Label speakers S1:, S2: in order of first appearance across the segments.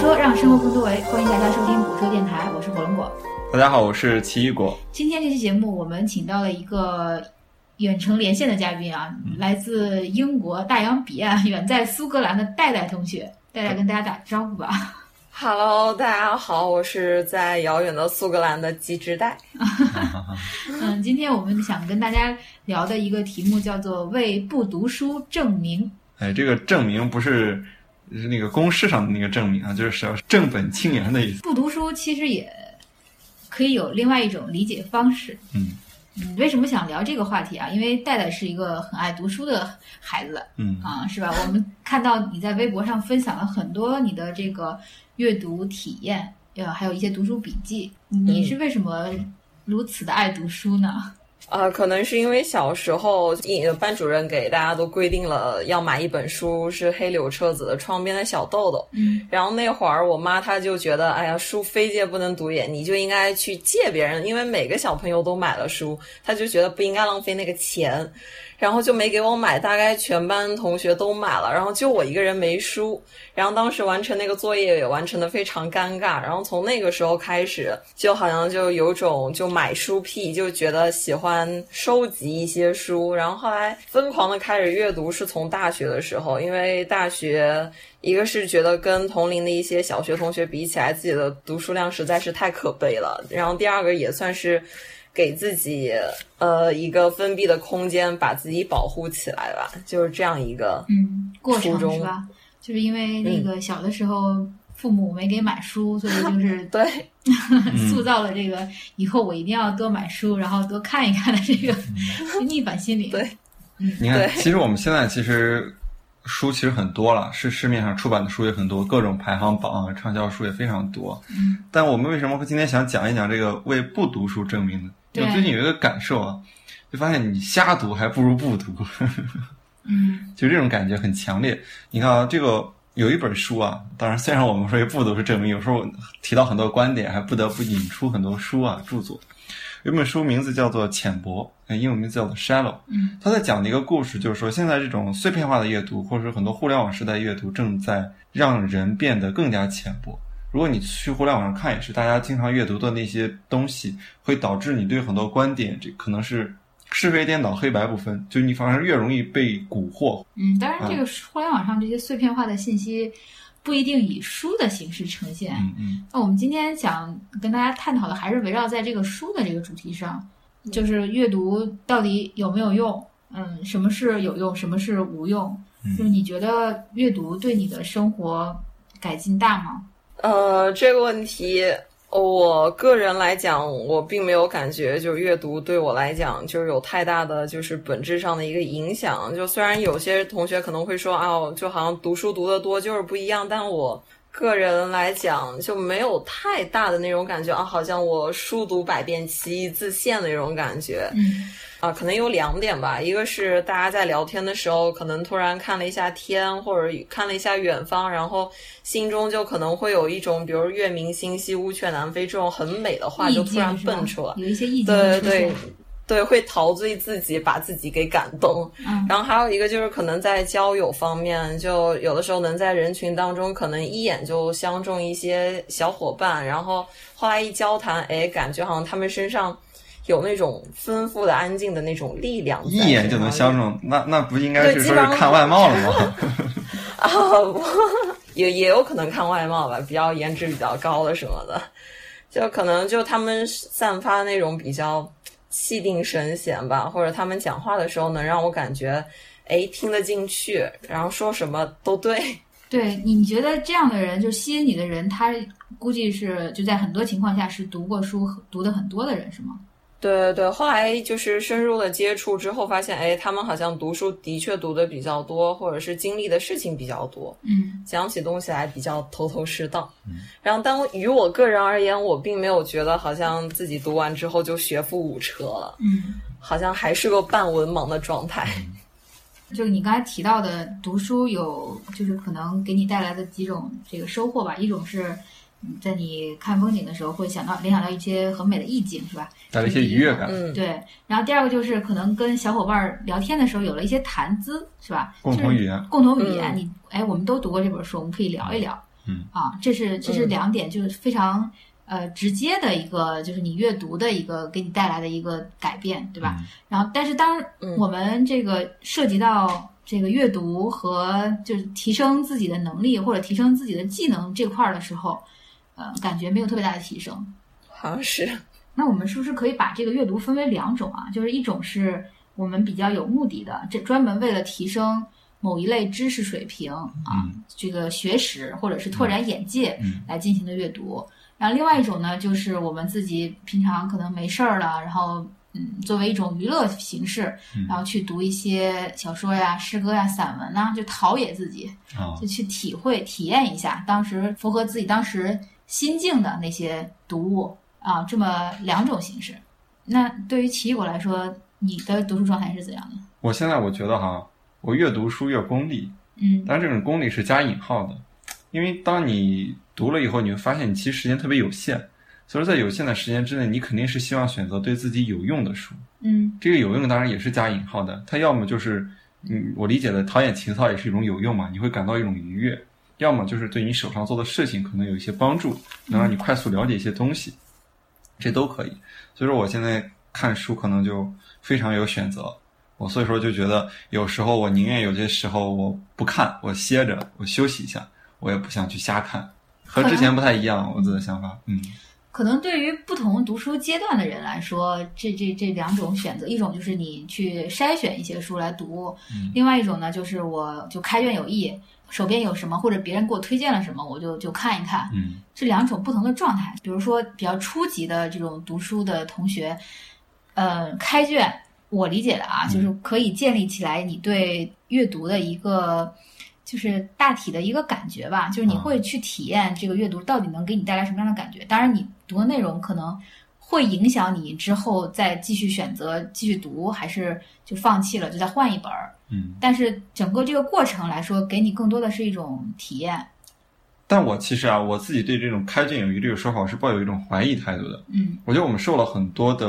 S1: 果说让生活更多维，欢迎大家收听果说电台，我是火龙果。
S2: 大家好，我是奇异果。
S1: 今天这期节目，我们请到了一个远程连线的嘉宾啊，来自英国大洋彼岸、远在苏格兰的戴戴同学。戴戴跟大家打个招呼吧。
S3: Hello，大家好，我是在遥远的苏格兰的机智带。
S1: 嗯，今天我们想跟大家聊的一个题目叫做“为不读书证明
S2: 哎，这个证明不是是那个公式上的那个证明啊，就是要正本清源的意”。思。
S1: 不读书其实也可以有另外一种理解方式。
S2: 嗯
S1: 嗯，为什么想聊这个话题啊？因为戴戴是一个很爱读书的孩子
S2: 嗯
S1: 啊，是吧？我们看到你在微博上分享了很多你的这个阅读体验，呃，还有一些读书笔记。你是为什么如此的爱读书呢？
S3: 呃，可能是因为小时候，一班主任给大家都规定了要买一本书，是黑柳彻子的《窗边的小豆豆》。
S1: 嗯，
S3: 然后那会儿我妈她就觉得，哎呀，书非借不能读也，你就应该去借别人，因为每个小朋友都买了书，她就觉得不应该浪费那个钱，然后就没给我买。大概全班同学都买了，然后就我一个人没书。然后当时完成那个作业也完成的非常尴尬。然后从那个时候开始，就好像就有种就买书癖，就觉得喜欢收集一些书。然后后来疯狂的开始阅读，是从大学的时候，因为大学。一个是觉得跟同龄的一些小学同学比起来，自己的读书量实在是太可悲了。然后第二个也算是给自己呃一个封闭的空间，把自己保护起来吧，就是这样一个
S1: 嗯，过程
S3: 中
S1: 是吧？就是因为那个小的时候父母没给买书，所以就是
S3: 对。
S1: 塑造了这个以后我一定要多买书，然后多看一看的这个 逆反心理。
S3: 对。
S2: 你看，
S3: 对。
S2: 其实我们现在其实书其实很多了，是市面上出版的书也很多，各种排行榜啊、畅销书也非常多。
S1: 嗯，
S2: 但我们为什么会今天想讲一讲这个为不读书证明呢？
S1: 对
S2: 我最近有一个感受啊，就发现你瞎读还不如不读。
S1: 嗯
S2: 就这种感觉很强烈。你看啊，这个有一本书啊，当然虽然我们说不读是证明，有时候提到很多观点，还不得不引出很多书啊著作。有本书名字叫做《浅薄》，呃英文名字叫做《Shallow》。
S1: 嗯，
S2: 他在讲的一个故事，就是说现在这种碎片化的阅读，或者说很多互联网时代阅读，正在让人变得更加浅薄。如果你去互联网上看，也是大家经常阅读的那些东西，会导致你对很多观点，这可能是是非颠倒、黑白不分，就你反而越容易被蛊惑，
S1: 嗯，当然，这个互联网上这些碎片化的信息不一定以书的形式呈现。
S2: 嗯嗯
S1: 那我们今天想跟大家探讨的还是围绕在这个书的这个主题上，就是阅读到底有没有用？嗯，什么是有用，什么是无用？
S2: 嗯
S1: 就是你觉得阅读对你的生活改进大吗？
S3: 呃，这个问题，我个人来讲，我并没有感觉，就阅读对我来讲，就是有太大的就是本质上的一个影响。就虽然有些同学可能会说啊，就好像读书读得多就是不一样，但我个人来讲就没有太大的那种感觉啊，好像我书读百遍，其义自现的那种感觉。
S1: 嗯
S3: 啊，可能有两点吧，一个是大家在聊天的时候，可能突然看了一下天，或者看了一下远方，然后心中就可能会有一种，比如“月明星稀，乌鹊南飞”这种很美的话，就突然蹦出来。
S1: 有一些意境
S3: 对对。对，会陶醉自己，把自己给感动。
S1: 嗯
S3: 然后还有一个就是可能在交友方面，就有的时候能在人群当中，可能一眼就相中一些小伙伴，然后后来一交谈，哎，感觉好像他们身上有那种丰富的、安静的那种力量
S2: 一眼就能相中，那那不应该是说是看外貌了吗？
S3: 啊，不也也有可能看外貌吧，比较颜值比较高的什么的，就可能就他们散发那种比较气定神闲吧，或者他们讲话的时候能让我感觉，哎，听得进去，然后说什么都对。
S1: 对，你觉得这样的人，就吸引你的人，他估计是就在很多情况下是读过书、读的很多的人，是吗？
S3: 对对对，后来就是深入的接触之后，发现哎，他们好像读书的确读的比较多，或者是经历的事情比较多，
S1: 嗯
S3: 讲起东西来比较头头是道。然后，但于我个人而言，我并没有觉得好像自己读完之后就学富五车了，
S1: 嗯，
S3: 好像还是个半文盲的状态。
S1: 就你刚才提到的读书有，就是可能给你带来的几种这个收获吧。一种是嗯在你看风景的时候会想到联想到一些很美的意境，是吧？
S2: 带来一些愉悦感，
S3: 嗯，
S1: 对。然后第二个就是可能跟小伙伴儿聊天的时候有了一些谈资，是吧？
S2: 共同语言
S1: 就是共同语言。
S3: 嗯
S1: 你哎，我们都读过这本书，我们可以聊一聊。
S2: 嗯
S1: 啊，这是这是
S3: 嗯
S1: 两点，就是非常呃直接的一个，就是你阅读的一个给你带来的一个改变，对吧？
S2: 嗯
S1: 然后，但是当
S3: 嗯
S1: 我们这个涉及到这个阅读和就是提升自己的能力或者提升自己的技能这块儿的时候，呃，感觉没有特别大的提升。
S3: 好像是，
S1: 那我们是不是可以把这个阅读分为两种啊？就是一种是我们比较有目的的，这专门为了提升某一类知识水平啊，
S2: 嗯
S1: 这个学识或者是拓展眼界
S2: 嗯
S1: 来进行的阅读。然后另外一种呢，就是我们自己平常可能没事儿了，然后嗯，作为一种娱乐形式，
S2: 嗯
S1: 然后去读一些小说呀、诗歌呀、散文呐、就陶冶自己，
S2: 啊
S1: 就去体会、体验一下当时符合自己当时心境的那些读物啊，这么两种形式。那对于奇异果来说，你的读书状态是怎样的？
S2: 我现在我觉得哈，我越读书越功利，
S1: 嗯
S2: 当然这种功利是加引号的，因为当你读了以后，你会发现你其实时间特别有限，所以说在有限的时间之内，你肯定是希望选择对自己有用的书。
S1: 嗯
S2: 这个有用当然也是加引号的，它要么就是，嗯，我理解的陶冶情操也是一种有用嘛，你会感到一种愉悦；要么就是对你手上做的事情可能有一些帮助，能让你快速了解一些东西，这都可以。所以说我现在看书可能就非常有选择，我所以说就觉得有时候我宁愿有些时候我不看，我歇着，我休息一下，我也不想去瞎看，和之前不太一样，我自己的想法，嗯。
S1: 可能对于不同读书阶段的人来说，这这这两种选择，一种就是你去筛选一些书来读，
S2: 嗯。
S1: 另外一种呢，就是我就开卷有益，手边有什么或者别人给我推荐了什么，我就就看一看。
S2: 嗯
S1: 是两种不同的状态。比如说，比较初级的这种读书的同学，呃，开卷，我理解的啊，
S2: 嗯
S1: 就是可以建立起来你对阅读的一个。就是大体的一个感觉吧，就是你
S2: 啊
S1: 会去体验这个阅读到底能给你带来什么样的感觉。当然，你读的内容可能会影响你之后再继续选择继续读，还是就放弃了，就再换一本儿。
S2: 嗯。
S1: 但是整个这个过程来说，给你更多的是一种体验。
S2: 但我其实啊，我自己对这种开卷有益这个说法，我是抱有一种怀疑态度的。
S1: 嗯
S2: 我觉得我们受了很多的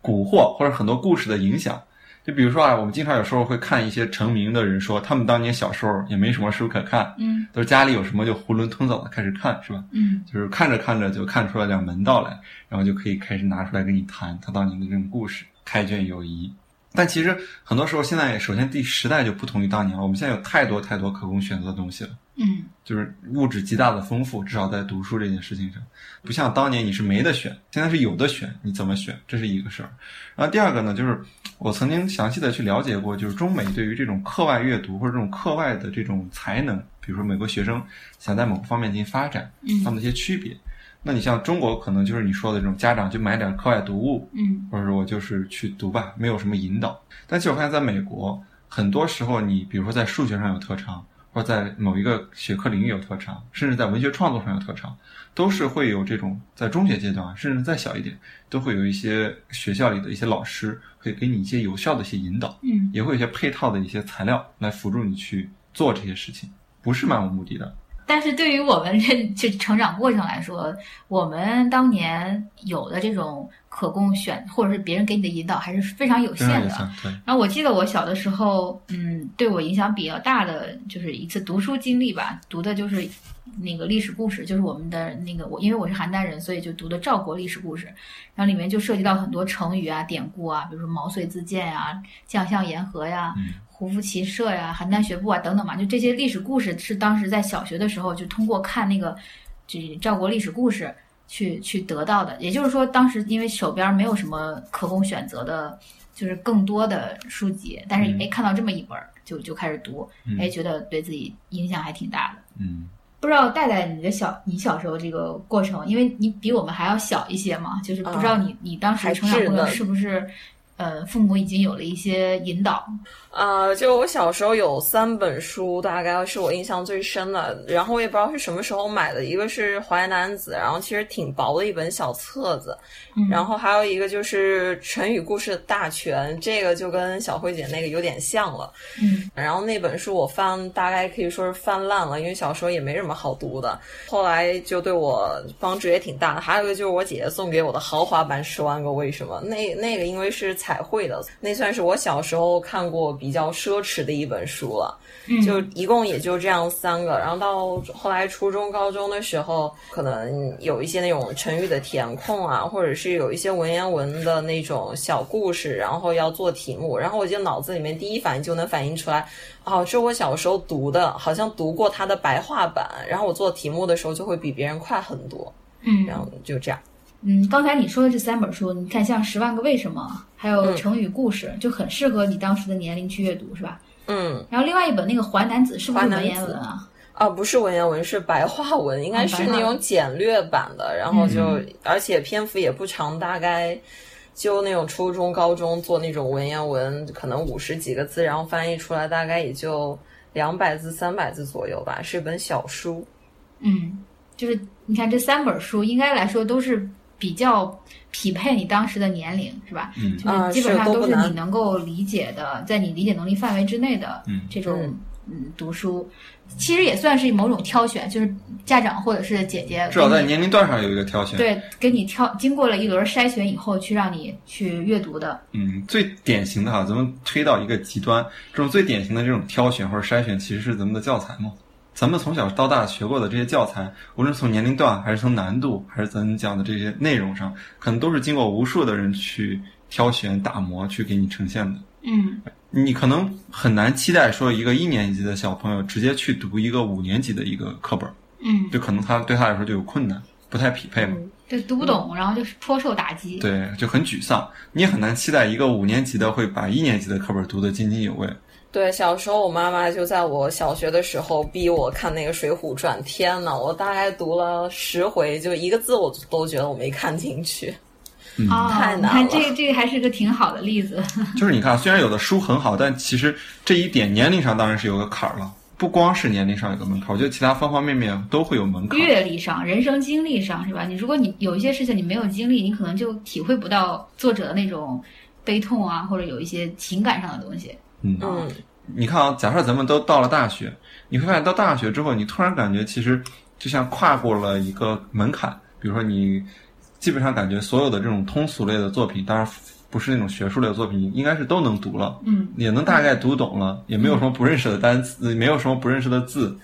S2: 蛊惑或者很多故事的影响。就比如说啊，我们经常有时候会看一些成名的人说，他们当年小时候也没什么书可看，
S1: 嗯
S2: 都是家里有什么就囫囵吞枣的开始看，是吧？
S1: 嗯
S2: 就是看着看着就看出了点门道来，然后就可以开始拿出来跟你谈他当年的这种故事，开卷有益。但其实很多时候，现在首先第时代就不同于当年了，我们现在有太多太多可供选择的东西了。
S1: 嗯
S2: 就是物质极大的丰富，至少在读书这件事情上，不像当年你是没得选，现在是有的选，你怎么选，这是一个事儿。然后第二个呢，就是我曾经详细的去了解过，就是中美对于这种课外阅读或者这种课外的这种才能，比如说美国学生想在某个方面进行发展，
S1: 嗯
S2: 他们的一些区别。那你像中国，可能就是你说的这种家长就买点课外读物，
S1: 嗯
S2: 或者说我就是去读吧，没有什么引导。但其实我发现，在美国，很多时候你比如说在数学上有特长，或者在某一个学科领域有特长，甚至在文学创作上有特长，都是会有这种在中学阶段，甚至再小一点，都会有一些学校里的一些老师会给你一些有效的一些引导，
S1: 嗯
S2: 也会有一些配套的一些材料来辅助你去做这些事情，不是漫无目的的。
S1: 但是对于我们这这成长过程来说，我们当年有的这种可供选，或者是别人给你的引导，还是非常有限的。然后我记得我小的时候，嗯，对我影响比较大的就是一次读书经历吧，读的就是那个历史故事，就是我们的那个我，因为我是邯郸人，所以就读的赵国历史故事，然后里面就涉及到很多成语啊、典故啊，比如说毛遂自荐呀、将相言和呀、
S2: 嗯
S1: 胡服骑射呀、邯郸学步啊等等嘛，就这些历史故事是当时在小学的时候就通过看那个这赵国历史故事去去得到的。也就是说，当时因为手边没有什么可供选择的，就是更多的书籍，但是
S2: 嗯
S1: 哎看到这么一本儿就就开始读，
S2: 嗯
S1: 哎觉得对自己影响还挺大的。
S2: 嗯。
S1: 不知道戴戴你的小你小时候这个过程，因为你比我们还要小一些嘛，就是不知道你、你当时成长过程是不是呃父母已经有了一些引导？
S3: 呃，就我小时候有三本书，大概是我印象最深的。然后我也不知道是什么时候买的，一个是《淮南子》，然后其实挺薄的一本小册子。
S1: 嗯
S3: 然后还有一个就是成语故事的大全，这个就跟小慧姐那个有点像了。
S1: 嗯
S3: 然后那本书我翻大概可以说是翻烂了，因为小时候也没什么好读的。后来就对我帮助也挺大的。还有一个就是我姐姐送给我的豪华版《十万个为什么》，那那个因为是采彩绘的，那算是我小时候看过比较奢侈的一本书了。
S1: 嗯
S3: 就一共也就这样三个，然后到后来初中、高中的时候，可能有一些那种成语的填空啊，或者是有一些文言文的那种小故事，然后要做题目，然后我就脑子里面第一反应就能反映出来，哦，这我小时候读的，好像读过它的白话版，然后我做题目的时候就会比别人快很多，
S1: 嗯
S3: 然后就这样。
S1: 嗯，刚才你说的这三本书，你看像《十万个为什么》，还有
S3: 嗯《
S1: 成语故事》，就很适合你当时的年龄去阅读，是吧？
S3: 嗯，
S1: 然后另外一本那个《淮南子》是不是文
S3: 淮南子
S1: 言文啊？
S3: 啊，不是文言文，是白话文，应该是那种简略版的，然后就、而且篇幅也不长，大概就那种初中、高中做那种文言文，可能五十几个字，然后翻译出来大概也就两百字、三百字左右吧，是一本小书。
S1: 嗯，就是你看这三本书，应该来说都是比较匹配你当时的年龄，是吧？
S2: 嗯
S1: 就是基本上
S3: 都
S1: 是你能够理解的，在你理解能力范围之内的
S2: 嗯
S1: 这种嗯读书，其实也算是某种挑选，就是家长或者是姐姐
S2: 至少在年龄段上有一个挑选。
S1: 对给你挑经过了一轮筛选以后，去让你去阅读的。
S2: 嗯，最典型的哈，咱们推到一个极端，这种最典型的这种挑选或者筛选，其实是咱们的教材嘛。咱们从小到大学过的这些教材，无论从年龄段，还是从难度，还是咱讲的这些内容上，可能都是经过无数的人去挑选、打磨，去给你呈现的。
S1: 嗯
S2: 你可能很难期待说一个一年级的小朋友直接去读一个五年级的一个课本，
S1: 嗯，
S2: 就可能他对他来说就有困难，不太匹配嘛。
S1: 对，读不懂，然后就是颇受打击。
S2: 对，就很沮丧。你也很难期待一个五年级的会把一年级的课本读得津津有味。
S3: 对，小时候我妈妈就在我小学的时候逼我看那个《水浒传》，天呐，我大概读了十回，就一个字我都觉得我没看进去。
S2: 嗯，
S1: 哦，
S3: 太难了
S1: 你看这个这个还是个挺好的例子。
S2: 就是你看，虽然有的书很好，但其实这一点年龄上当然是有个坎儿了。不光是年龄上有个门槛，我觉得其他方方面面都会有门槛。
S1: 阅历上、人生经历上，是吧？你如果你有一些事情你没有经历，你可能就体会不到作者的那种悲痛啊，或者有一些情感上的东西。
S2: 嗯，
S3: 嗯，
S2: 你看啊，假设咱们都到了大学，你会发现到大学之后，你突然感觉其实就像跨过了一个门槛。比如说，你基本上感觉所有的这种通俗类的作品，当然不是那种学术类的作品，应该是都能读了。
S1: 嗯，
S2: 也能大概读懂了，也没有什么不认识的单词，没有什么不认识的字，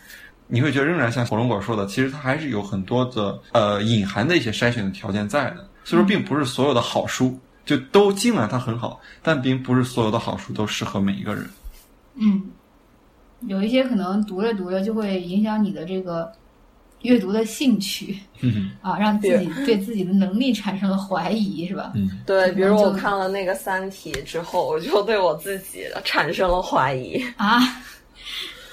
S2: 你会觉得仍然像火龙果说的，其实它还是有很多的呃隐含的一些筛选的条件在的。所以说，并不是所有的好书就都尽管它很好，但并不是所有的好书都适合每一个人。
S1: 嗯，有一些可能读着读着就会影响你的这个阅读的兴趣
S2: 嗯
S1: 啊，让自己对自己的能力产生了怀疑，是吧？
S2: 嗯，
S3: 对，比如我看了那个《三体》之后，我就对我自己产生了怀疑。
S1: 啊，《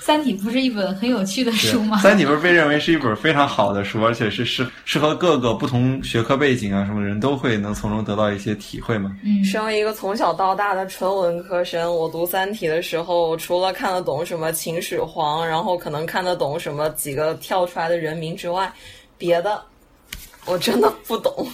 S1: 三体》不是一本很有趣的书吗？
S2: 三体不是被认为是一本非常好的书，而且是适适合各个不同学科背景啊什么人都会能从中得到一些体会嘛。
S1: 嗯，
S3: 身为一个从小到大的纯文科生，我读《三体》的时候，除了看得懂什么秦始皇，然后可能看得懂什么几个跳出来的人名之外，别的我真的不懂。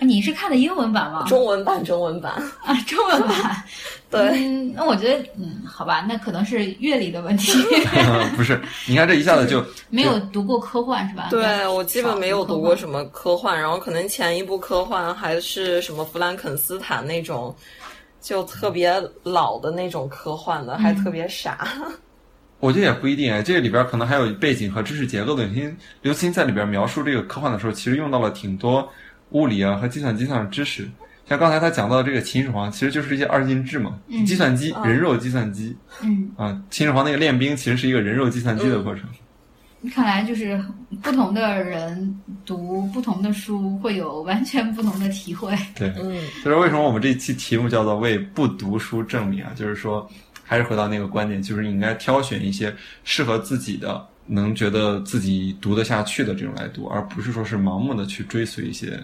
S1: 你是看的英文版吗？
S3: 中文版，中文版，
S1: 啊，中文版。
S3: 对，
S1: 嗯，那我觉得，嗯，好吧，那可能是阅历的问题，
S2: 不是，你看这一下子就
S1: 没有读过科幻是吧？
S3: 对我基本没有读过。什么科幻，然后可能前一部科幻还是什么弗兰肯斯坦那种，就特别老的那种科幻的，还特别傻。
S2: 我觉得也不一定哎，这个里边可能还有背景和知识结构的。因为刘慈欣在里边描述这个科幻的时候，其实用到了挺多物理啊和计算机上的知识。像刚才他讲到的这个秦始皇，其实就是一些二进制嘛，
S1: 嗯
S2: 计算机、
S3: 啊
S2: 人肉计算机
S1: 嗯，
S2: 啊。秦始皇那个练兵其实是一个人肉计算机的过程。
S1: 看来就是不同的人读不同的书，会有完全不同的体会。
S2: 对，
S3: 嗯，
S2: 所以说为什么我们这期题目叫做为不读书证明啊？就是说，还是回到那个观点，就是你应该挑选一些适合自己的，能觉得自己读得下去的这种来读，而不是说是盲目的去追随一些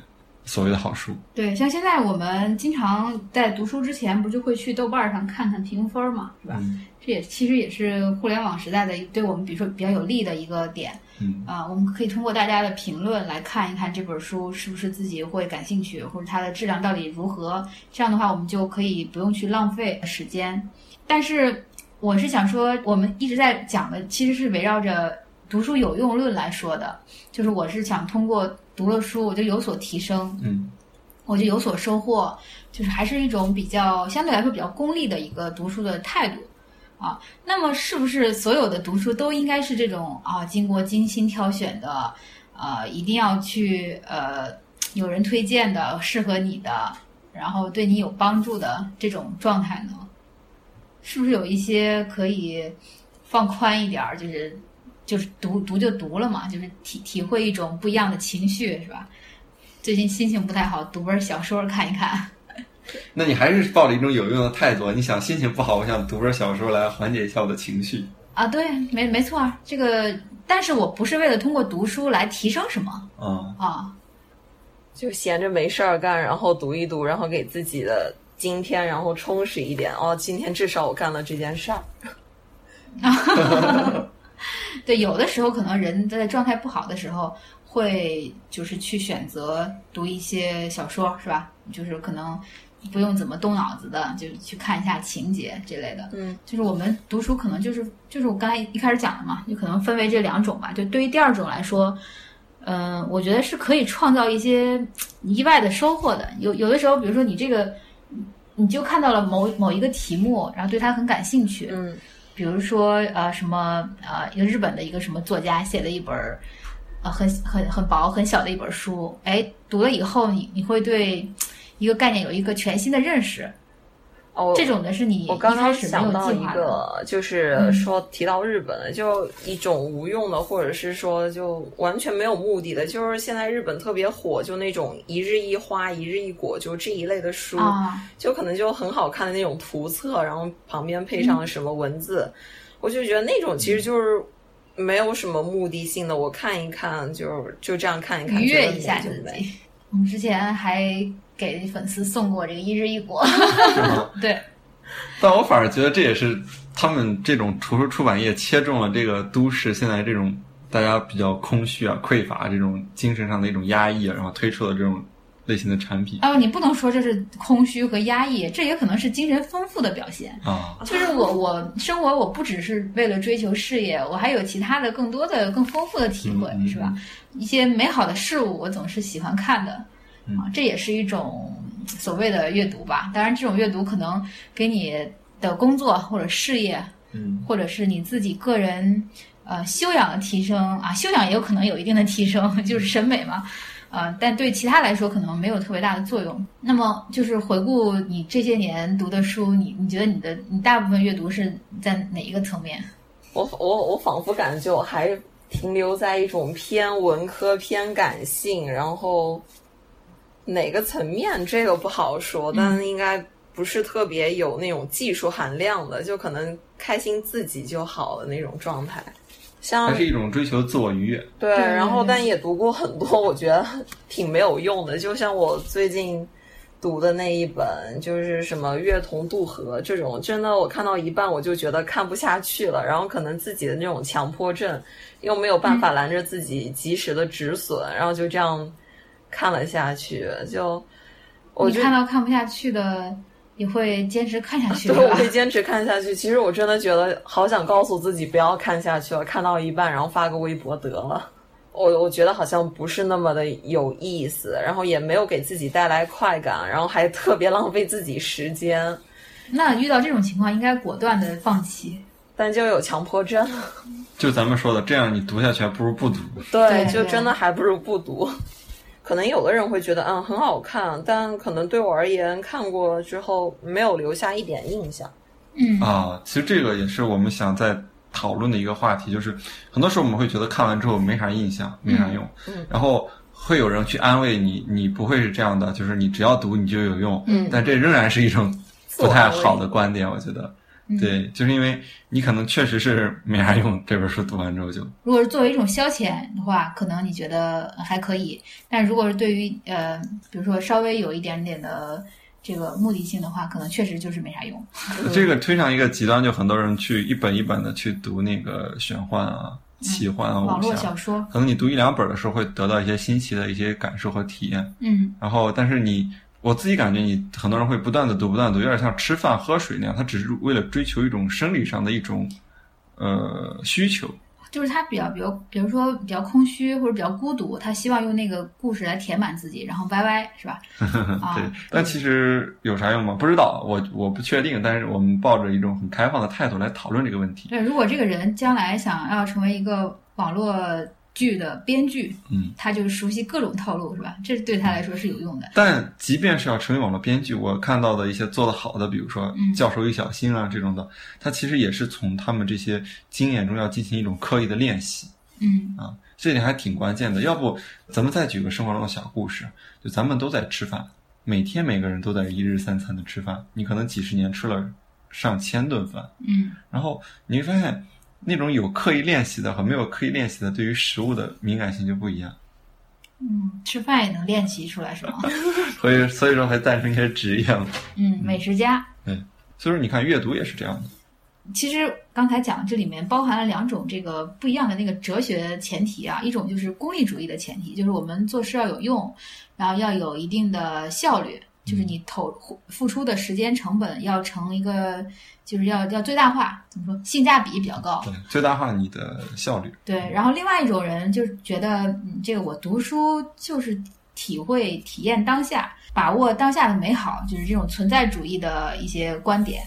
S2: 所谓的好书。
S1: 对，像现在我们经常在读书之前，不就会去豆瓣上看看评分嘛，是吧？
S2: 嗯
S1: 这也其实也是互联网时代的对我们，比如说比较有利的一个点。
S2: 嗯
S1: 啊、我们可以通过大家的评论来看一看这本书是不是自己会感兴趣，或者它的质量到底如何。这样的话，我们就可以不用去浪费时间。但是，我是想说，我们一直在讲的其实是围绕着读书有用论来说的，就是我是想通过读了书，我就有所提升，
S2: 嗯
S1: 我就有所收获，就是还是一种比较相对来说比较功利的一个读书的态度啊。那么是不是所有的读书都应该是这种啊经过精心挑选的，呃，一定要去呃有人推荐的，适合你的，然后对你有帮助的这种状态呢？是不是有一些可以放宽一点儿，就是就是读读就读了嘛，就是体体会一种不一样的情绪，是吧？最近心情不太好，读本小说看一看。
S2: 那你还是抱着一种有用的态度，你想心情不好，我想读本小说来缓解一下我的情绪。
S1: 啊，对，没没错啊，这个，但是我不是为了通过读书来提升什么
S2: 嗯、
S1: 啊，
S3: 就闲着没事儿干，然后读一读，然后给自己的今天然后充实一点。哦，今天至少我干了这件事儿。
S1: 对，有的时候可能人在状态不好的时候，会就是去选择读一些小说，是吧？就是可能不用怎么动脑子的，就去看一下情节这类的。
S3: 嗯，
S1: 就是我们读书可能就是就是我刚才一开始讲的嘛，就可能分为这两种吧。就对于第二种来说，嗯、我觉得是可以创造一些意外的收获的。有有的时候，比如说你这个，你就看到了某某一个题目，然后对它很感兴趣，
S3: 嗯
S1: 比如说呃什么呃一个日本的一个什么作家写的一本呃很很很薄很小的一本书，哎，读了以后你你会对一个概念有一个全新的认识，
S3: 哦，
S1: 这种的是你
S3: 我刚刚
S1: 开始
S3: 想到一。个，就是
S1: 嗯
S3: 说提到日本的，就一种无用的，或者是说就完全没有目的的，就是现在日本特别火，就那种一日一花、一日一果，就这一类的书，
S1: 啊，
S3: 就可能就很好看的那种图册，然后旁边配上了什么文字，我就觉得那种其实就是没有什么目的性的，我看一看就就这样看一看，
S1: 愉悦一下
S3: 就美
S1: 己。我们之前还给粉丝送过这个一日一果，
S2: 是吗？
S1: 对，
S2: 但我反而觉得这也是他们这种图书出版业切中了这个都市现在这种大家比较空虚啊、匮乏这种精神上的一种压抑，啊然后推出了这种类型的产品
S1: 哦，你不能说这是空虚和压抑，这也可能是精神丰富的表现。
S2: 啊。
S1: 就是我，我生活我不只是为了追求事业，我还有其他的更多的、更丰富的体会，是吧？一些美好的事物，我总是喜欢看的，
S2: 嗯
S1: 啊，这也是一种所谓的阅读吧。当然，这种阅读可能给你的工作或者事业，
S2: 嗯，
S1: 或者是你自己个人呃修养的提升啊，修养也有可能有一定的提升，就是审美嘛。呃，但对其他来说可能没有特别大的作用。那么，就是回顾你这些年读的书，你你觉得你的你大部分阅读是在哪一个层面？
S3: 我我我仿佛感觉我还停留在一种偏文科、偏感性，然后哪个层面这个不好说，但应该不是特别有那种技术含量的，就可能开心自己就好的那种状态。像
S2: 它是一种追求自我愉悦。
S3: 对，然后但也读过很多，我觉得挺没有用的。就像我最近读的那一本，就是什么《月童渡河》这种，真的我看到一半我就觉得看不下去了，然后可能自己的那种强迫症又没有办法拦着自己及时的止损，然后就这样看了下去。就我就
S1: 你看到看不下去的，你会坚持看下去，
S3: 对，我会？坚持看下去。其实我真的觉得好想告诉自己不要看下去了，看到一半然后发个微博得了。我我觉得好像不是那么的有意思，然后也没有给自己带来快感，然后还特别浪费自己时间，
S1: 那遇到这种情况，应该果断的放弃。
S3: 但就有强迫症。
S2: 就咱们说的，这样你读下去还不如不读。
S3: 对，就真的还不如不读。可能有的人会觉得嗯很好看，但可能对我而言看过之后没有留下一点印象。
S1: 嗯。
S2: 啊，其实这个也是我们想在讨论的一个话题，就是很多时候我们会觉得看完之后没啥印象，没啥用，
S3: 嗯。
S2: 然后会有人去安慰你，你不会是这样的，就是你只要读你就有用，
S1: 嗯。
S2: 但这仍然是一种不太好的观点，我觉得，
S1: 嗯。
S2: 对，就是因为你可能确实是没啥用，这本书读完之后就，
S1: 如果是作为一种消遣的话，可能你觉得呃还可以；但如果是对于呃，比如说稍微有一点点的这个目的性的话，可能确实就是没啥用。
S2: 这个推上一个极端，就很多人去一本一本的去读那个玄幻啊、奇幻啊、
S1: 网络小说，
S2: 可能你读一两本的时候会得到一些新奇的一些感受和体验，
S1: 嗯。
S2: 然后但是你我自己感觉你很多人会不断的读，不断地读，有点像吃饭喝水那样，他只是为了追求一种生理上的一种呃需求，
S1: 就是他比较，比如比如说比较空虚或者比较孤独，他希望用那个故事来填满自己，然后 YY 是吧？啊
S2: 对，但其实有啥用吗？不知道，我我不确定。但是我们抱着一种很开放的态度来讨论这个问题。
S1: 对，如果这个人将来想要成为一个网络剧的编剧，
S2: 嗯，
S1: 他就熟悉各种套路，是吧？这对他来说是有用的。
S2: 但即便是要成为网络编剧，我看到的一些做得好的，比如说
S1: 嗯《
S2: 教授与小新》啊这种的，他其实也是从他们这些经验中要进行一种刻意的练习
S1: 嗯
S2: 啊，这点还挺关键的。要不咱们再举个生活中的小故事，就咱们都在吃饭，每天每个人都在一日三餐的吃饭，你可能几十年吃了上千顿饭，
S1: 嗯
S2: 然后你会发现，那种有刻意练习的和没有刻意练习的，对于食物的敏感性就不一样。
S1: 嗯，吃饭也能练习出来是吗？
S2: 所以，所以说还诞生一些职业嘛。
S1: 嗯，美食家。
S2: 所以说，你看阅读也是这样的。
S1: 其实刚才讲这里面包含了两种这个不一样的那个哲学前提啊，一种就是功利主义的前提，就是我们做事要有用，然后要有一定的效率，就是你投付出的时间成本要成一个，就是要要最大化，怎么说，性价比比较高。
S2: 对，最大化你的效率。
S1: 对，然后另外一种人就是觉得，嗯，这个我读书就是体会、体验当下，把握当下的美好，就是这种存在主义的一些观点，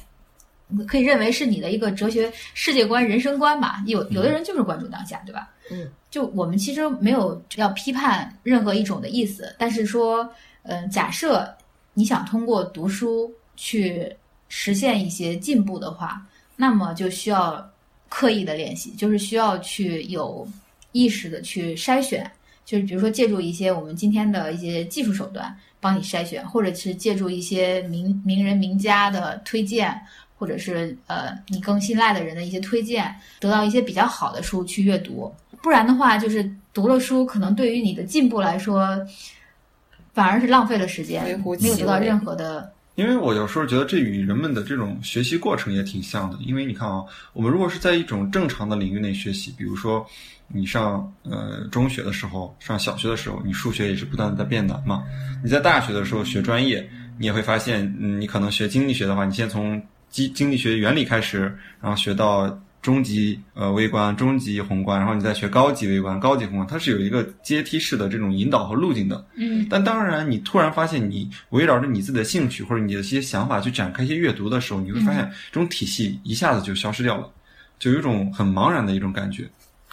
S1: 可以认为是你的一个哲学世界观、人生观吧。有有的人就是关注当下，对吧？
S3: 嗯，
S1: 就我们其实没有要批判任何一种的意思，但是说，嗯、假设你想通过读书去实现一些进步的话，那么就需要刻意的练习，就是需要去有意识的去筛选，就是比如说借助一些我们今天的一些技术手段帮你筛选，或者是借助一些名名人名家的推荐，或者是呃你更信赖的人的一些推荐，得到一些比较好的书去阅读。不然的话，就是读了书，可能对于你的进步来说，反而是浪费了时间没有得到任何的
S2: 因为我有时候觉得这与人们的这种学习过程也挺像的。因为你看啊，我们如果是在一种正常的领域内学习，比如说你上呃中学的时候，上小学的时候，你数学也是不断的在变难嘛。你在大学的时候学专业，你也会发现，嗯，你可能学经济学的话，你先从经经济学原理开始，然后学到中级呃微观、中级宏观，然后你再学高级微观、高级宏观，它是有一个阶梯式的这种引导和路径的。
S1: 嗯
S2: 但当然，你突然发现你围绕着你自己的兴趣或者你的一些想法去展开一些阅读的时候，你会发现这种体系一下子就消失掉了，就有一种很茫然的一种感觉。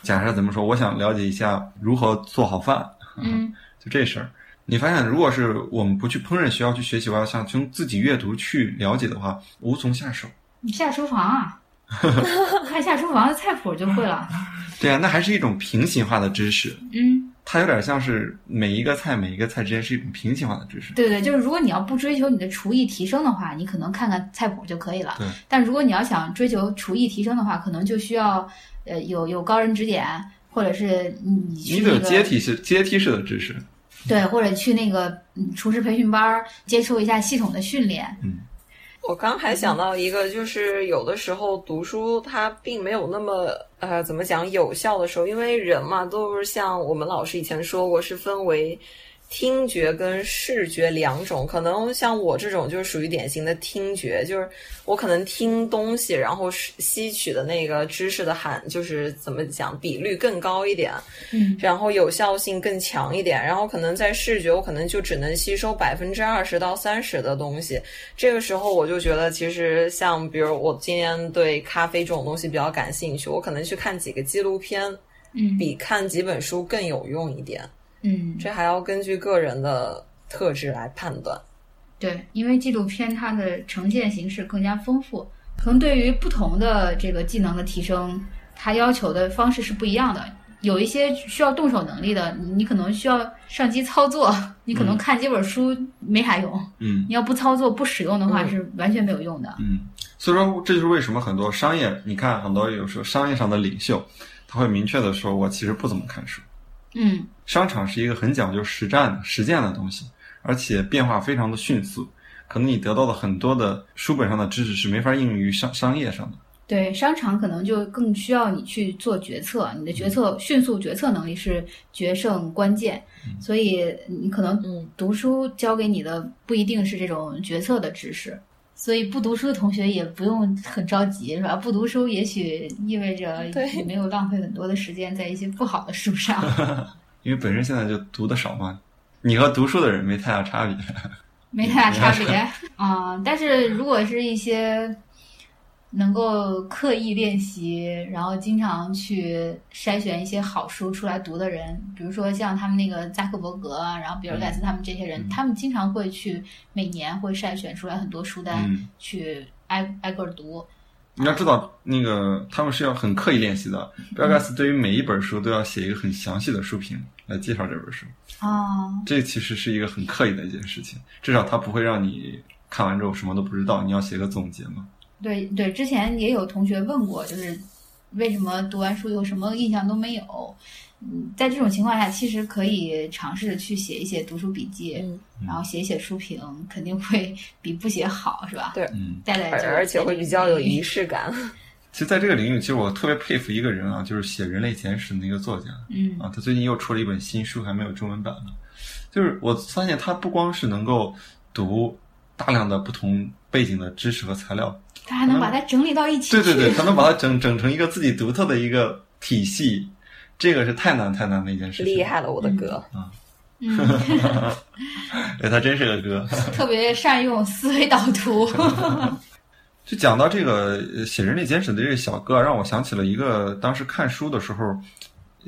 S2: 假设怎么说，我想了解一下如何做好饭，
S1: 嗯
S2: 就这事儿。你发现，如果是我们不去烹饪学校去学习，我要想从自己阅读去了解的话，无从下手。
S1: 你下厨房啊，看下厨房的菜谱就会了。
S2: 对啊，那还是一种平行化的知识，
S1: 嗯，
S2: 它有点像是每一个菜每一个菜之间是一种平行化的知识。
S1: 对对，就是如果你要不追求你的厨艺提升的话，你可能看看菜谱就可以了。
S2: 对。
S1: 但如果你要想追求厨艺提升的话，可能就需要呃有有高人指点，或者是你
S2: 你得有
S1: 去那个
S2: 阶梯式、阶梯式的知识。
S1: 对，或者去那个嗯厨师培训班儿接受一下系统的训练。
S3: 我刚还想到一个，就是有的时候读书它并没有那么呃怎么讲有效的时候，因为人嘛都是像我们老师以前说过，是分为听觉跟视觉两种。可能像我这种就是属于典型的听觉，就是我可能听东西，然后是吸取的那个知识的含，就是怎么讲比率更高一点。
S1: 嗯
S3: 然后有效性更强一点，然后可能在视觉，我可能就只能吸收百分之二十到三十的东西。这个时候我就觉得，其实像比如我今天对咖啡这种东西比较感兴趣，我可能去看几个纪录片，
S1: 嗯
S3: 比看几本书更有用一点。
S1: 嗯，
S3: 这还要根据个人的特质来判断。
S1: 对，因为纪录片它的呈现形式更加丰富，可能对于不同的这个技能的提升，它要求的方式是不一样的。有一些需要动手能力的，你你可能需要上机操作，你可能看几本书没啥用。
S2: 嗯
S1: 你要不操作、不使用的话，
S3: 嗯
S1: 是完全没有用的。
S2: 嗯，所以说这就是为什么很多商业，你看很多有时候商业上的领袖，他会明确的说，我其实不怎么看书。
S1: 嗯
S2: 商场是一个很讲究实战的、实践的东西，而且变化非常的迅速。可能你得到的很多的书本上的知识是没法应用于商商业上的。
S1: 对，商场可能就更需要你去做决策，你的决策迅速决策能力是决胜关键。所以你可能
S3: 嗯，
S1: 读书教给你的不一定是这种决策的知识。所以不读书的同学也不用很着急，是吧？不读书也许意味着
S3: 对
S1: 你没有浪费很多的时间在一些不好的书上。
S2: 因为本身现在就读的少嘛，你和读书的人没太大差别。
S1: 没太大差别 啊、但是如果是一些能够刻意练习，然后经常去筛选一些好书出来读的人，比如说像他们那个扎克伯格啊，然后比尔盖茨他们这些人，
S2: 嗯
S1: 他们经常会去每年会筛选出来很多书单，
S2: 嗯
S1: 去挨挨个儿读。
S2: 你要知道，那个他们是要很刻意练习的。比尔盖茨对于每一本书都要写一个很详细的书评来介绍这本书，
S1: 哦，
S2: 这其实是一个很刻意的一件事情。至少他不会让你看完之后什么都不知道，你要写个总结嘛。
S1: 对对，之前也有同学问过，就是为什么读完书以后什么印象都没有？嗯，在这种情况下，其实可以尝试去写一写读书笔记，
S3: 嗯
S1: 然后写一写书评，肯定会比不写好，是吧？
S3: 对
S2: 嗯，
S1: 带来
S3: 而而且会比较有仪式感。
S2: 其实在这个领域，其实我特别佩服一个人啊，就是写《人类简史》的那个作家
S1: 嗯
S2: 啊，他最近又出了一本新书，还没有中文版呢。就是我发现他不光是能够读大量的不同背景的知识和材料，
S1: 他还能把它整理到一起。
S2: 对对对，他能把它整整成一个自己独特的一个体系，这个是太难太难的一件事情。
S3: 厉，害了，我的哥啊！
S1: 嗯，
S2: 对 他真是个哥。
S1: 特别善用思维导图。
S2: 就讲到这个呃写人类简史的这个小哥啊，让我想起了一个当时看书的时候，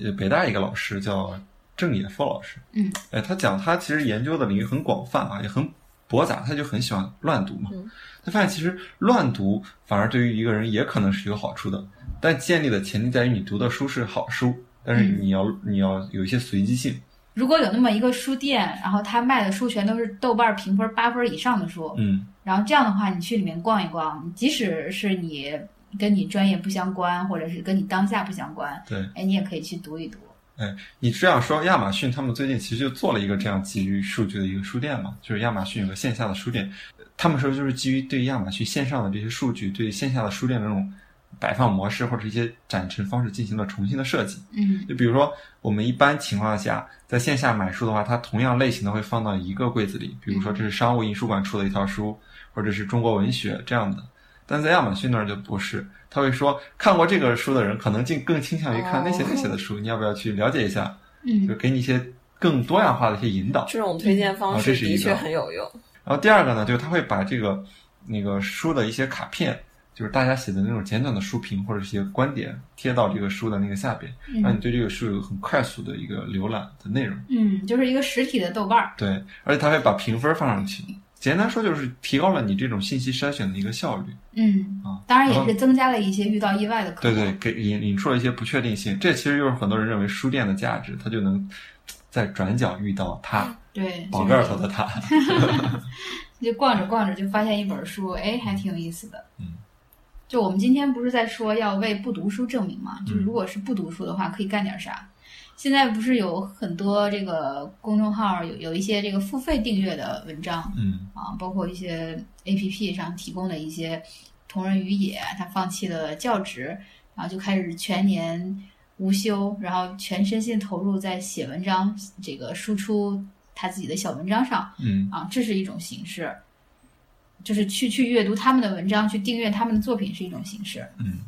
S2: 呃，北大一个老师叫郑也夫老师。
S1: 嗯，
S2: 哎，他讲他其实研究的领域很广泛啊，也很博杂，他就很喜欢乱读嘛。
S3: 嗯
S2: 他发现其实乱读反而对于一个人也可能是有好处的，但建立的前提在于你读的书是好书，但是
S1: 嗯
S2: 你要、你要有一些随机性。
S1: 如果有那么一个书店，然后他卖的书全都是豆瓣评分八分以上的书，
S2: 嗯，
S1: 然后这样的话，你去里面逛一逛，即使是你跟你专业不相关，或者是跟你当下不相关，
S2: 对。
S1: 哎，你也可以去读一读。
S2: 你这样说，亚马逊他们最近其实就做了一个这样基于数据的一个书店嘛，就是亚马逊有个线下的书店，他们说就是基于对亚马逊线上的这些数据，对线下的书店的这种摆放模式或者一些展陈方式进行了重新的设计。
S1: 嗯
S2: 就比如说，我们一般情况下在线下买书的话，它同样类型的会放到一个柜子里，比如说这是商务印书馆出的一套书，或者是中国文学这样的。但在亚马逊那儿就不是，他会说看过这个书的人可能更更倾向于看那些
S3: 哦
S2: 那些的书，你要不要去了解一下？嗯就
S1: 嗯
S2: 给你一些更多样化的一些引导。
S3: 这种推荐方
S2: 哦
S3: 式的确很有用。
S2: 然后第二个呢，就是他会把这个那个书的一些卡片，就是大家写的那种简短的书评或者一些观点，贴到这个书的那个下边，让你
S1: 嗯
S2: 对这个书有很快速的一个浏览的内容。
S1: 嗯，就是一个实体的豆瓣儿。
S2: 对，而且他会把评分放上去。简单说就是提高了你这种信息筛选的一个效率。
S1: 嗯
S2: 啊，
S1: 当然也是增加了一些遇到意外的可
S2: 对
S1: 能。
S2: 对对，给引引出了一些不确定性。这其实就是很多人认为书店的价值，它就能在转角遇到他，
S1: 对，
S2: 宝盖头的他。
S1: 就逛着逛着就发现一本书，哎，还挺有意思的。
S2: 嗯，
S1: 就我们今天不是在说要为不读书证明吗？就是
S2: 嗯
S1: 如果是不读书的话，可以干点啥？现在不是有很多这个公众号有有一些这个付费订阅的文章
S2: 嗯。
S1: 啊，包括一些 A P P 上提供的一些同人于野，他放弃了教职，然后就开始全年无休，然后全身心投入在写文章，这个输出他自己的小文章上。
S2: 嗯。
S1: 啊，这是一种形式，就是去去阅读他们的文章，去订阅他们的作品是一种形式。
S2: 嗯。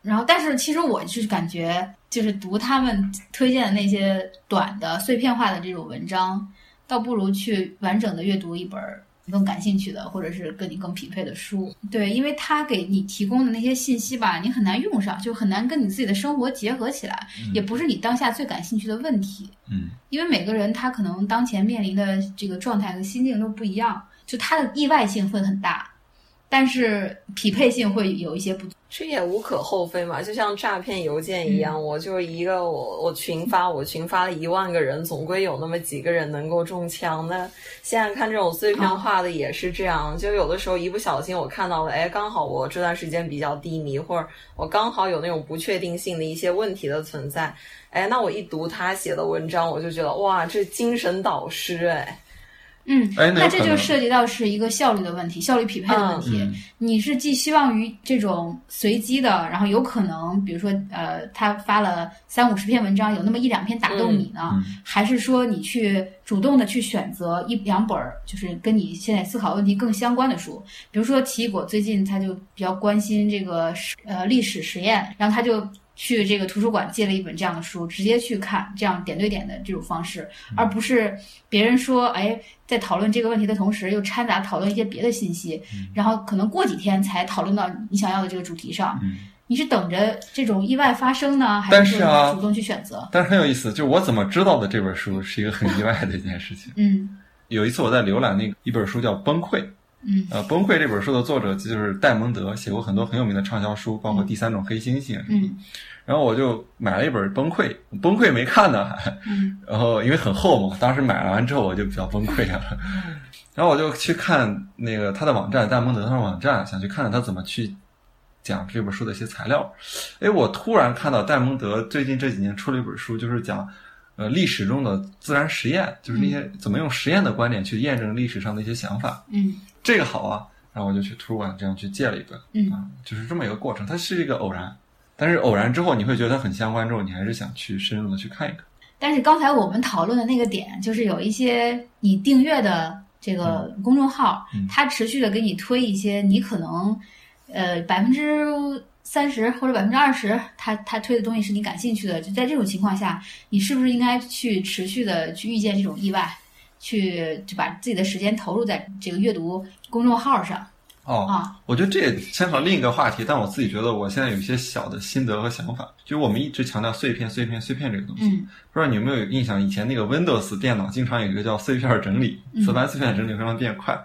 S1: 然后，但是其实我就是感觉，就是读他们推荐的那些短的碎片化的这种文章，倒不如去完整的阅读一本儿你更感兴趣的，或者是跟你更匹配的书。对，因为他给你提供的那些信息吧，你很难用上，就很难跟你自己的生活结合起来，也不是你当下最感兴趣的问题。
S2: 嗯
S1: 因为每个人他可能当前面临的这个状态和心境都不一样，就他的意外性会很大，但是匹配性会有一些不足。
S3: 这也无可厚非嘛，就像诈骗邮件一样，我就是一个我我群发，我群发了一万个人，总归有那么几个人能够中枪。那现在看这种碎片化的也是这样，就有的时候一不小心我看到了，哎，刚好我这段时间比较低迷，或者我刚好有那种不确定性的一些问题的存在，哎，那我一读他写的文章，我就觉得哇，这精神导师哎。
S1: 嗯，
S2: 哎，那
S1: 这就涉及到是一个效率的问题，效率匹配的问题。
S2: 嗯
S1: 你是寄希望于这种随机的，然后有可能，比如说，呃，他发了三五十篇文章，有那么一两篇打动你呢，
S2: 嗯
S1: 还是说你去主动的去选择一两本儿，就是跟你现在思考问题更相关的书？比如说奇异果最近他就比较关心这个呃历史实验，然后他就。去这个图书馆借了一本这样的书，直接去看，这样点对点的这种方式，而不是别人说，哎，在讨论这个问题的同时，又掺杂讨论一些别的信息，然后可能过几天才讨论到你想要的这个主题上。
S2: 嗯
S1: 你是等着这种意外发生呢，还是主动去选择？
S2: 但是很有意思，就是我怎么知道的这本书是一个很意外的一件事情。
S1: 嗯
S2: 有一次我在浏览那个一本书叫《崩溃》，
S1: 嗯。
S2: 呃，《崩溃》这本书的作者就是戴蒙德，写过很多很有名的畅销书，包括《第三种黑猩猩》
S1: 嗯。
S2: 然后我就买了一本《崩溃》，《崩溃》没看呢，还，
S1: 嗯。
S2: 然后因为很厚嘛，当时买了完之后我就比较崩溃了，然后我就去看那个他的网站，戴蒙德他的网站，想去看看他怎么去讲这本书的一些材料。哎，我突然看到戴蒙德最近这几年出了一本书，就是讲呃历史中的自然实验，就是那些怎么用实验的观点去验证历史上的一些想法。
S1: 嗯。
S2: 这个好啊，然后我就去图书馆这样去借了一本，
S1: 嗯。
S2: 啊，就是这么一个过程，它是一个偶然，但是偶然之后你会觉得它很相关，之后你还是想去深入的去看一看。
S1: 但是刚才我们讨论的那个点，就是有一些你订阅的这个公众号，
S2: 嗯。
S1: 它持续的给你推一些你可能呃百分之三十或者百分之二十，他他推的东西是你感兴趣的。就在这种情况下，你是不是应该去持续的去遇见这种意外，去就把自己的时间投入在这个阅读公众号上
S2: 哦，
S1: 啊？
S2: 我觉得这也牵扯另一个话题，但我自己觉得我现在有一些小的心得和想法，就是我们一直强调碎片、碎片、碎片这个东西。
S1: 嗯
S2: 不知道你有没有印象，以前那个 Windows 电脑经常有一个叫碎片整理，
S1: 嗯
S2: 磁盘碎片整理非常变快。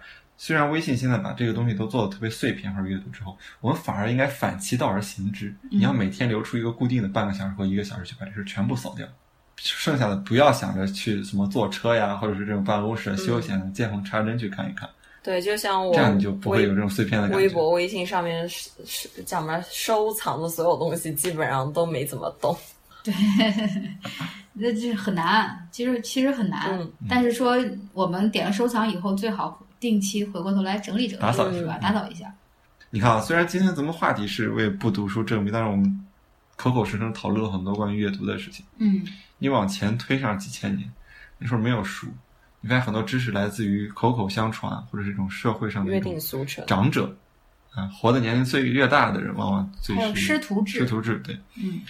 S2: 虽然微信现在把这个东西都做的特别碎片化阅读之后，我们反而应该反其道而行之。你要每天留出一个固定的半个小时或一个小时去把这事全部扫掉，剩下的不要想着去什么坐车呀，或者是这种办公室休闲的见缝插针去看一看，
S3: 对，就像我
S2: 这样你就不会有这种碎片的感觉。
S3: 微博、微信上面是是叫什么收藏的所有东西，基本上都没怎么动。
S1: 对，那这很难，其实其实很难。
S3: 嗯
S1: 但是说我们点了收藏以后，最好定期回过头来整理整理，
S2: 打扫一下
S1: 是吧？打扫一下。
S2: 你看啊，虽然今天咱们话题是为不读书证明，但是我们口口声声讨论了很多关于阅读的事情。
S1: 嗯
S2: 你往前推上几千年，那时候没有书，你发现很多知识来自于口口相传，或者是这种社会上的
S3: 约
S2: 一种
S3: 定俗成。
S2: 长者啊，活的年龄最越大的人，往往最
S1: 还有
S2: 是
S1: 师徒制
S2: 师徒制对。
S1: 嗯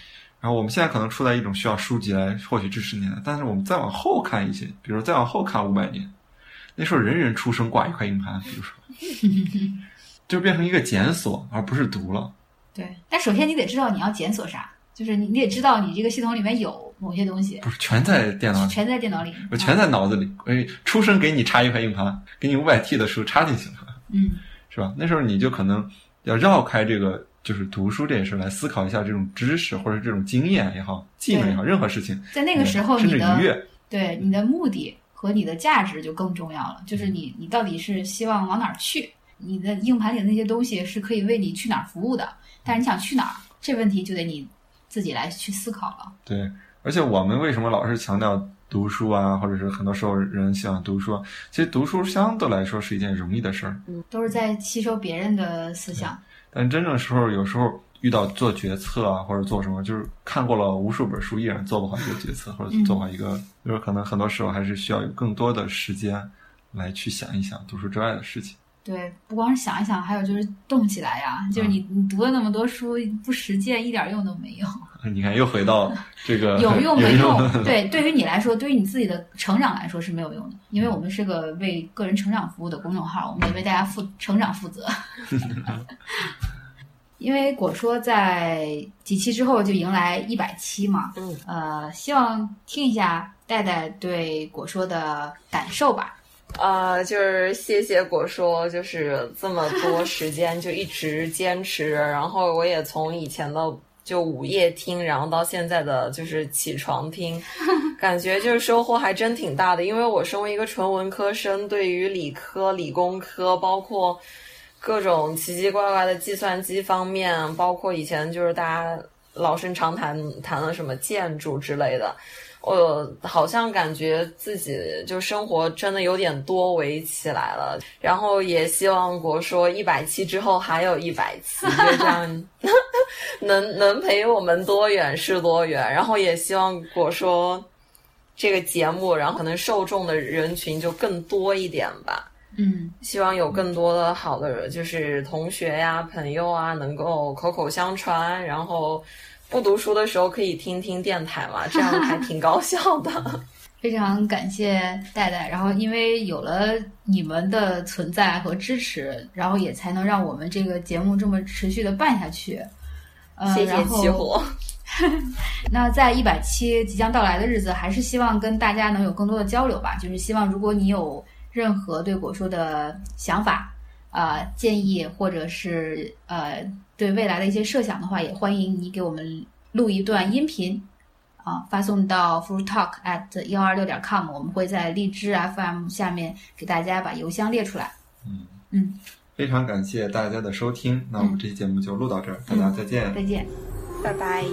S2: 然后我们现在可能处在一种需要书籍来获取知识年代，但是我们再往后看一些，比如再往后看五百年，那时候人人出生挂一块硬盘，比如说，就变成一个检索而不是读了。
S1: 对。但首先你得知道你要检索啥，就是你你得知道你这个系统里面有某些东西，
S2: 不是全在电脑里，
S1: 全在电脑里，
S2: 我全在脑子里。哎，出生给你插一块硬盘，给你五百 T 的书插进去了，
S1: 嗯
S2: 是吧？那时候你就可能要绕开这个，就是读书这件事来思考一下这种知识或者这种经验也好，技能也好，任何事情。
S1: 在那个时候
S2: 甚至
S1: 你的
S2: 愉悦，
S1: 对你的目的和你的价值就更重要了，就是你你到底是希望往哪儿去？你的硬盘里的那些东西是可以为你去哪儿服务的，但是你想去哪儿，这问题就得你自己来去思考了。
S2: 对。而且我们为什么老是强调读书啊，或者是很多时候人喜欢读书啊？其实读书相对来说是一件容易的事儿，嗯
S1: 都是在吸收别人的思想。
S2: 但真正时候有时候遇到做决策啊，或者做什么，就是看过了无数本书，依然做不好一个决策，或者做好一个，就是可能很多时候还是需要有更多的时间来去想一想读书之外的事情。
S1: 对，不光是想一想，还有就是动起来呀、就是你你读了那么多书，不实践一点用都没有。
S2: 你看，又回到 这个
S1: 有用
S2: 有
S1: 没用？对，对于你来说，对于你自己的成长来说是没有用的，因为我们是个为个人成长服务的公众号，我们也为大家负成长负责。因为果说在几期之后就迎来一百期嘛，
S3: 嗯，
S1: 呃，希望听一下戴戴对果说的感受吧。
S3: 啊、就是谢谢果说，就是这么多时间就一直坚持，然后我也从以前的就午夜听，然后到现在的就是起床听，感觉就是收获还真挺大的。因为我身为一个纯文科生，对于理科、理工科，包括各种奇奇怪怪的计算机方面，包括以前就是大家老生常谈谈了什么建筑之类的。我好像感觉自己就生活真的有点多维起来了，然后也希望果说一百期之后还有一百期，就这样 能能陪我们多远是多远，然后也希望果说这个节目，然后可能受众的人群就更多一点吧。
S1: 嗯，
S3: 希望有更多的好的就是同学呀、朋友啊，能够口口相传，然后。不读书的时候可以听听电台嘛，这样还挺高效的。
S1: 非常感谢戴戴，然后因为有了你们的存在和支持，然后也才能让我们这个节目这么持续的办下去。呃，
S3: 谢谢起火。
S1: 那在一百期即将到来的日子，还是希望跟大家能有更多的交流吧。就是希望如果你有任何对果树的想法、啊建议，或者是呃。对未来的一些设想的话，也欢迎你给我们录一段音频，啊，发送到 fruit talk at 幺二六点 com，我们会在荔枝 FM 下面给大家把邮箱列出来。
S2: 嗯
S1: 嗯，
S2: 非常感谢大家的收听，那我们这期节目就录到这儿，大家再见，
S1: 再见，
S3: 拜拜。